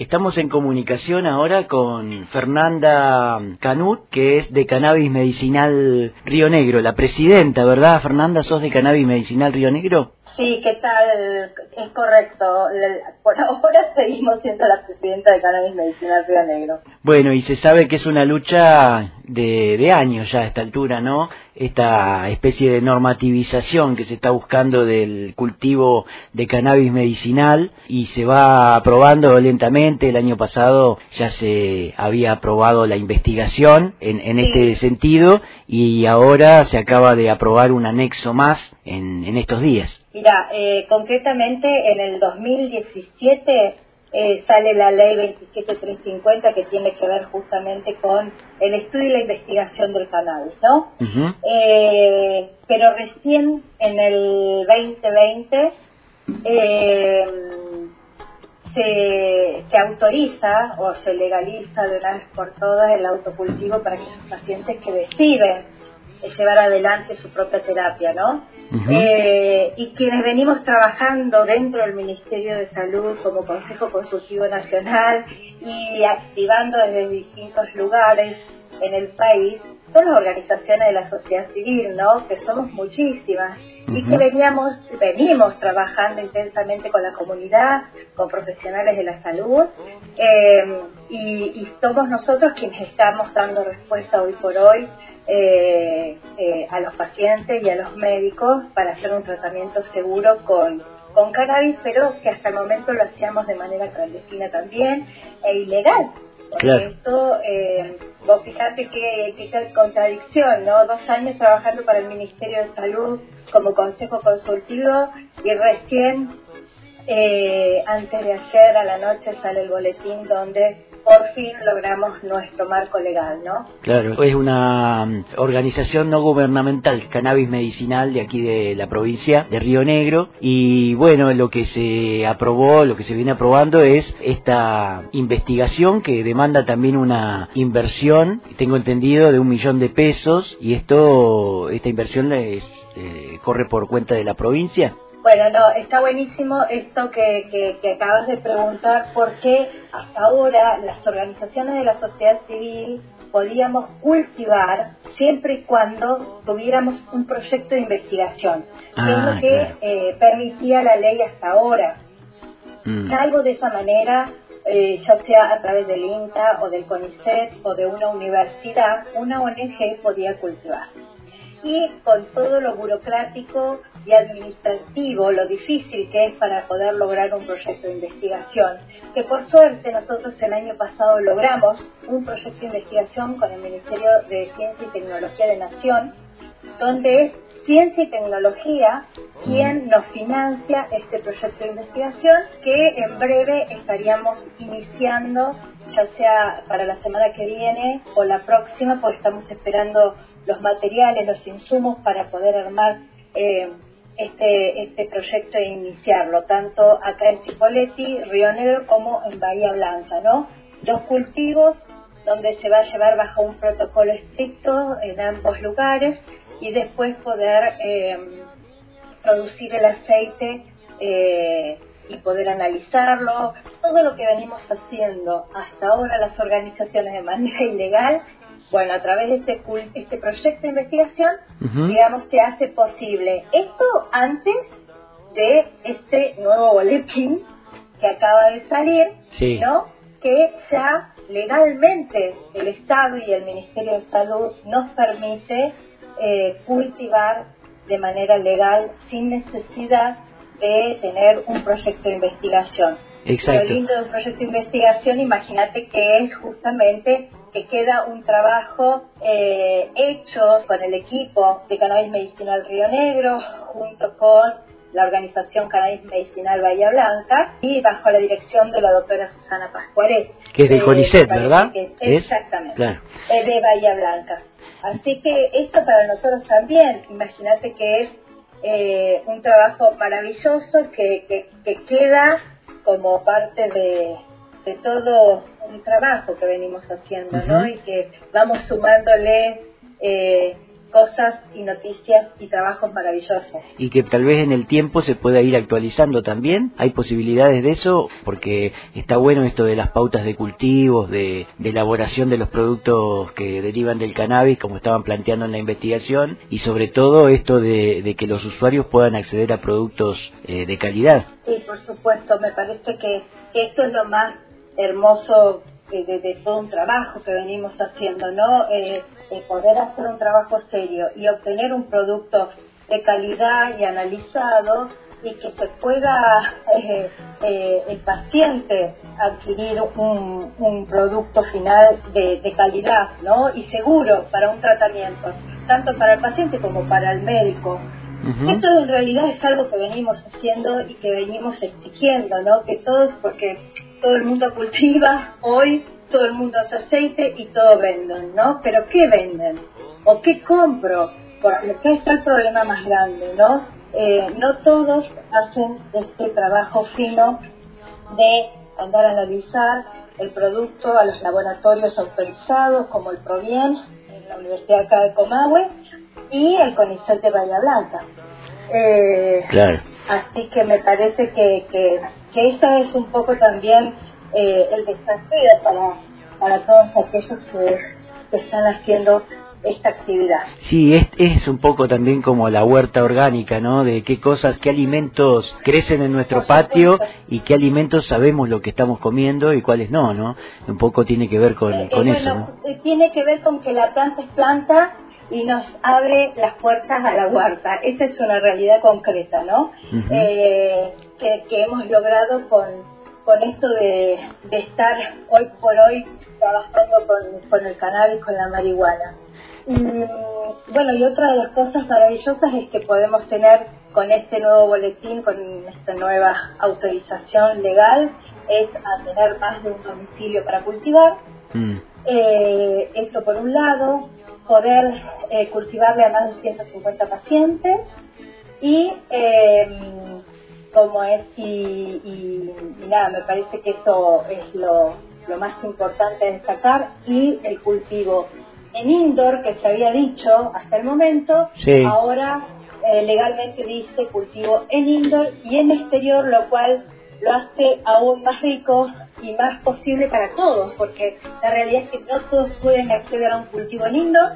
Estamos en comunicación ahora con Fernanda Canut, que es de Cannabis Medicinal Río Negro, la presidenta, ¿verdad, Fernanda? ¿Sos de Cannabis Medicinal Río Negro? Sí, ¿qué tal? Es correcto. Por ahora seguimos siendo la presidenta de Cannabis Medicinal Río Negro. Bueno, y se sabe que es una lucha de, de años ya a esta altura, ¿no? Esta especie de normativización que se está buscando del cultivo de cannabis medicinal y se va aprobando lentamente. El año pasado ya se había aprobado la investigación en, en este sentido y ahora se acaba de aprobar un anexo más en, en estos días. Mira, eh, concretamente en el 2017 eh, sale la ley 27350 que tiene que ver justamente con el estudio y la investigación del cannabis, ¿no? eh, pero recién en el 2020 eh, se, se autoriza o se legaliza de una vez por todas el autocultivo para aquellos pacientes que deciden llevar adelante su propia terapia, ¿no? eh, y quienes venimos trabajando dentro del Ministerio de Salud como Consejo Consultivo Nacional y activando desde distintos lugares en el país son las organizaciones de la sociedad civil, ¿no? Que somos muchísimas y que veníamos, venimos trabajando intensamente con la comunidad, con profesionales de la salud eh, y, y, somos nosotros quienes estamos dando respuesta hoy por hoy eh, eh, a los pacientes y a los médicos para hacer un tratamiento seguro con, con cannabis, pero que hasta el momento lo hacíamos de manera clandestina también e ilegal. Porque esto, eh, vos fijate que, que contradicción, ¿no? Dos años trabajando para el Ministerio de Salud como consejo consultivo y recién eh, antes de ayer a la noche sale el boletín donde por fin logramos nuestro marco legal, ¿no? Claro, es una mm, organización no gubernamental, cannabis medicinal de aquí de la provincia de Río Negro y bueno, lo que se aprobó, lo que se viene aprobando es esta investigación que demanda también una inversión, tengo entendido, de un millón de pesos y esto, esta inversión es, eh, corre por cuenta de la provincia. Bueno, no, está buenísimo esto que, que, acabas de preguntar, porque hasta ahora las organizaciones de la sociedad civil podíamos cultivar siempre y cuando tuviéramos un proyecto de investigación, que es lo ah, que eh, permitía la ley hasta ahora. Mm. Salvo de esa manera, eh, ya sea a través del INTA o del CONICET o de una universidad, una ONG podía cultivar y con todo lo burocrático y administrativo, lo difícil que es para poder lograr un proyecto de investigación, que por suerte nosotros el año pasado logramos un proyecto de investigación con el Ministerio de Ciencia y Tecnología de Nación, donde es Ciencia y Tecnología quien nos financia este proyecto de investigación que en breve estaríamos iniciando, ya sea para la semana que viene o la próxima, pues estamos esperando los materiales, los insumos para poder armar eh, este, este proyecto e iniciarlo, tanto acá en Cipolletti, Río Negro, como en Bahía Blanca, ¿no? Dos cultivos donde se va a llevar bajo un protocolo estricto en ambos lugares y después poder eh, producir el aceite eh, y poder analizarlo. Todo lo que venimos haciendo hasta ahora las organizaciones de manera ilegal bueno, a través de este, este proyecto de investigación, digamos, se hace posible. Esto antes de este nuevo boletín que acaba de salir, ¿no? Que ya legalmente el Estado y el Ministerio de Salud nos permite eh, cultivar de manera legal sin necesidad de tener un proyecto de investigación. Exacto. Lo lindo de un proyecto de investigación, imagínate que es justamente que queda un trabajo eh, hecho con el equipo de Cannabis Medicinal Río Negro, junto con la organización Cannabis Medicinal Bahía Blanca y bajo la dirección de la doctora Susana Pascuaret. Que es de CONICET, ¿verdad? exactamente, es de Bahía Blanca. Así que esto para nosotros también, imagínate que es eh, un trabajo maravilloso que, que, que queda como parte de, de todo un trabajo que venimos haciendo, ¿no? Y que vamos sumándole eh, cosas y noticias y trabajos maravillosos. Y que tal vez en el tiempo se pueda ir actualizando también. ¿Hay posibilidades de eso? Porque está bueno esto de las pautas de cultivos, de, elaboración de los productos que derivan del cannabis, como estaban planteando en la investigación, y sobre todo esto de, que los usuarios puedan acceder a productos eh, de calidad. Sí, por supuesto. Me parece que esto es lo más hermoso de, todo un trabajo que venimos haciendo, ¿no? Eh, poder hacer un trabajo serio y obtener un producto de calidad y analizado y que se pueda eh, eh, el paciente adquirir un, un producto final de, de, calidad ¿no? y seguro para un tratamiento, tanto para el paciente como para el médico. Esto en realidad es algo que venimos haciendo y que venimos exigiendo, ¿no? Que todos, porque todo el mundo cultiva hoy, todo el mundo hace aceite y todo venden, ¿no? Pero ¿qué venden? ¿O qué compro? Porque acá está el problema más grande, ¿no? Eh, no todos hacen este trabajo fino de andar a analizar el producto a los laboratorios autorizados como el Provien en la Universidad acá de Comahue y el CONICET de Bahía Blanca. Eh, claro. Así que me parece que, que, que esta es un poco también eh, el desafío para, para todos aquellos que, están haciendo esta actividad. Sí, es, es un poco también como la huerta orgánica, ¿no? De qué cosas, qué alimentos crecen en nuestro patio y qué alimentos sabemos lo que estamos comiendo y cuáles no, ¿no? Un poco tiene que ver con, eh, con eh, eso. ¿no? Tiene que ver con que la planta es planta y nos abre las puertas a la huerta. Esta es una realidad concreta, ¿no? eh, que, que, hemos logrado con, con esto de, de, estar hoy por hoy trabajando con, con el cannabis, con la marihuana. Y bueno, y otra de las cosas maravillosas es que podemos tener con este nuevo boletín, con esta nueva autorización legal, es a tener más de un domicilio para cultivar. Mm. Eh, esto por un lado, poder eh, cultivarle a más de 150 pacientes y eh, como es y, nada, me parece que esto es lo, lo más importante de destacar y el cultivo en indoor que se había dicho hasta el momento, ahora eh, legalmente dice cultivo en indoor y en exterior, lo cual lo hace aún más rico y más posible para todos, porque la realidad es que no todos pueden acceder a un cultivo en indoor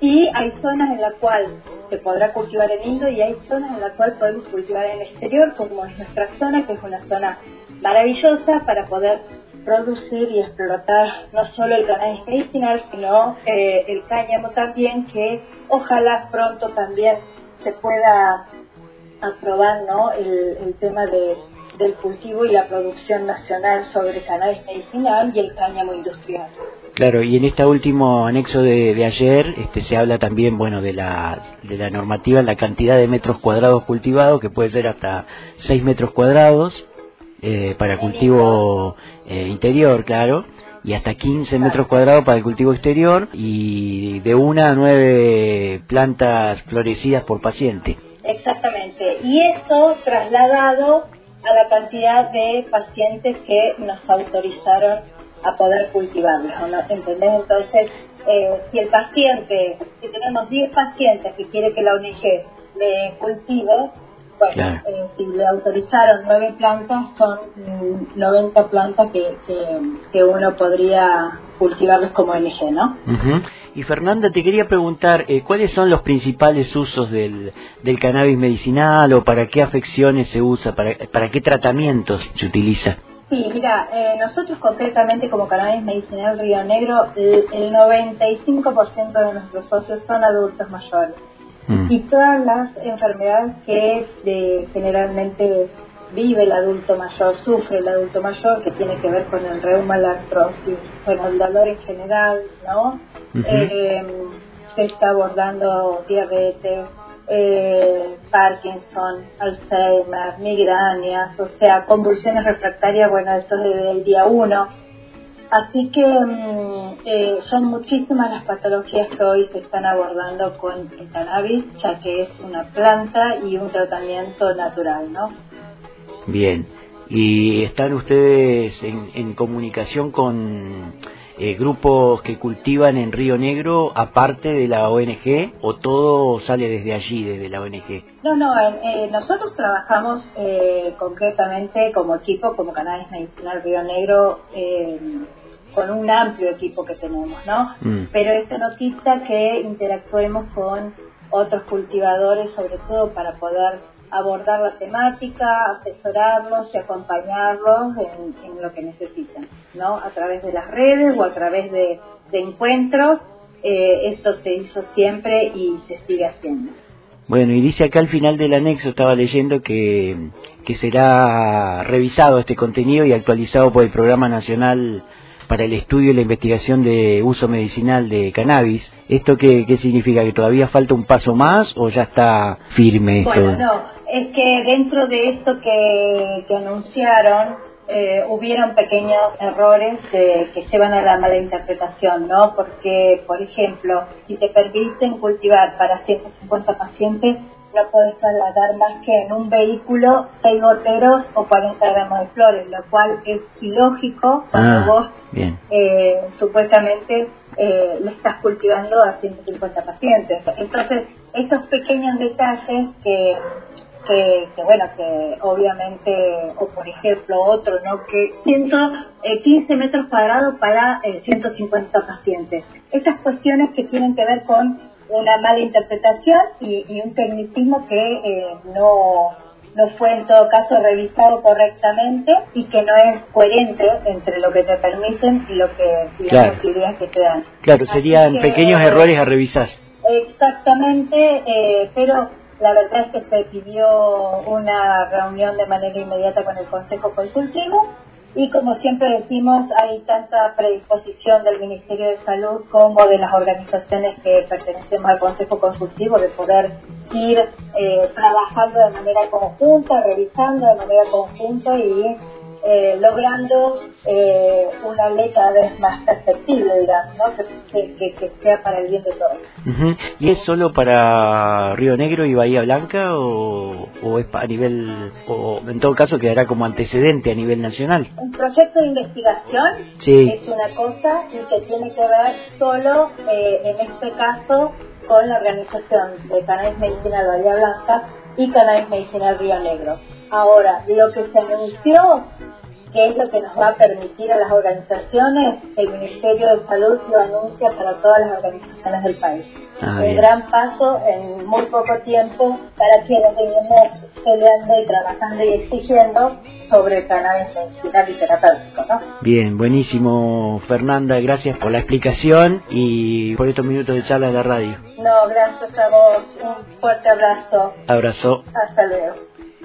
y hay zonas en las cuales se podrá cultivar en indoor y hay zonas en las cuales podemos cultivar en exterior, como es nuestra zona, que es una zona maravillosa para poder producir y explotar no solo el cannabis medicinal, sino eh, el cáñamo también, que ojalá pronto también se pueda aprobar ¿no? el, el tema de del cultivo y la producción nacional sobre cannabis medicinal y el cáñamo industrial. Claro, y en este último anexo de, ayer este, se habla también, bueno, de la, de la normativa, la cantidad de metros cuadrados cultivados, que puede ser hasta 6 metros cuadrados eh, para cultivo eh, interior, claro, y hasta 15 metros cuadrados para el cultivo exterior y de una a nueve plantas florecidas por paciente. Exactamente, y eso trasladado a la cantidad de pacientes que nos autorizaron a poder cultivarlos, ¿no? ¿entendés? Entonces, eh, si el paciente, si tenemos 10 pacientes que quiere que la ONG le cultive, bueno, eh, si le autorizaron 9 plantas, son 90 plantas que, que, uno podría cultivarlos como ONG, ¿no? Y Fernanda, te quería preguntar, eh, ¿cuáles son los principales usos del, del cannabis medicinal o para qué afecciones se usa, para, para qué tratamientos se utiliza? Sí, mira, eh, nosotros concretamente como Cannabis Medicinal Río Negro, el, 95% de nuestros socios son adultos mayores. Mm. Y todas las enfermedades que de, generalmente vive el adulto mayor, sufre el adulto mayor, que tiene que ver con el reuma, la artrosis, con el dolor en general, ¿no? Eh, se está abordando diabetes, eh, Parkinson, Alzheimer, migrañas, o sea, convulsiones refractarias, bueno, esto es desde el día 1. Así que mm, eh, son muchísimas las patologías que hoy se están abordando con el cannabis, ya que es una planta y un tratamiento natural, ¿no? Bien, y están ustedes en, en comunicación con eh, grupos que cultivan en Río Negro aparte de la ONG o todo sale desde allí, desde la ONG? No, no, eh, nosotros trabajamos eh, concretamente como equipo, como Canales Medicinal Río Negro, con un amplio equipo que tenemos, ¿no? Mm. Pero esto no quita que interactuemos con otros cultivadores, sobre todo para poder abordar la temática, asesorarlos y acompañarlos en, lo que necesitan, ¿no? A través de las redes o a través de, encuentros, eh, esto se hizo siempre y se sigue haciendo. Bueno, y dice acá al final del anexo, estaba leyendo que, que será revisado este contenido y actualizado por el Programa Nacional para el estudio y la investigación de uso medicinal de cannabis. ¿Esto qué, significa? ¿Que todavía falta un paso más o ya está firme esto? Bueno, no, es que dentro de esto que, anunciaron, eh, hubieron pequeños errores que llevan a la mala interpretación, ¿no? Porque, por ejemplo, si te permiten cultivar para 150 pacientes, no puedes trasladar más que en un vehículo 6 goteros o 40 gramos de flores, lo cual es ilógico cuando ah, vos eh, supuestamente eh, le estás cultivando a 150 pacientes. Entonces, estos pequeños detalles que, que, bueno, que obviamente, o por ejemplo otro, ¿no? Que 115 eh, metros cuadrados para 150 pacientes. Estas cuestiones que tienen que ver con una mala interpretación y, un tecnicismo que eh, no, no fue en todo caso revisado correctamente y que no es coherente entre lo que te permiten y lo que y las posibilidades que te dan. Claro, serían pequeños errores a revisar. Exactamente, eh, pero la verdad es que se pidió una reunión de manera inmediata con el Consejo Consultivo y como siempre decimos, hay tanta predisposición del Ministerio de Salud como de las organizaciones que pertenecemos al Consejo Consultivo de poder ir eh, trabajando de manera conjunta, revisando de manera conjunta y eh, logrando eh, una ley cada vez más perspectiva, digamos, ¿no? que, que, sea para el bien de todos. ¿Y es solo para Río Negro y Bahía Blanca o, o, es a nivel, o en todo caso quedará como antecedente a nivel nacional? Un proyecto de investigación es una cosa y que tiene que ver solo, eh, en este caso, con la organización de Cannabis Medicinal Bahía Blanca y Cannabis Medicinal Río Negro. Ahora, lo que se anunció que es lo que nos va a permitir a las organizaciones, el Ministerio de Salud lo anuncia para todas las organizaciones del país. Ah, un gran paso en muy poco tiempo para quienes venimos peleando y trabajando y exigiendo sobre el cannabis medicinal y terapéutico. ¿no? Bien, buenísimo Fernanda, gracias por la explicación y por estos minutos de charla de la radio. No, gracias a vos, un fuerte abrazo. Abrazo. Hasta luego.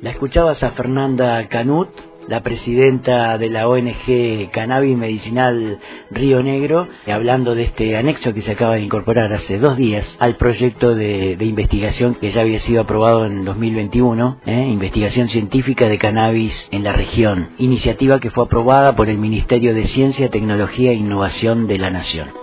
La escuchabas a Fernanda Canut la presidenta de la ONG Cannabis Medicinal Río Negro, hablando de este anexo que se acaba de incorporar hace dos días al proyecto de, investigación que ya había sido aprobado en 2021, ¿eh? investigación científica de cannabis en la región, iniciativa que fue aprobada por el Ministerio de Ciencia, Tecnología e Innovación de la Nación.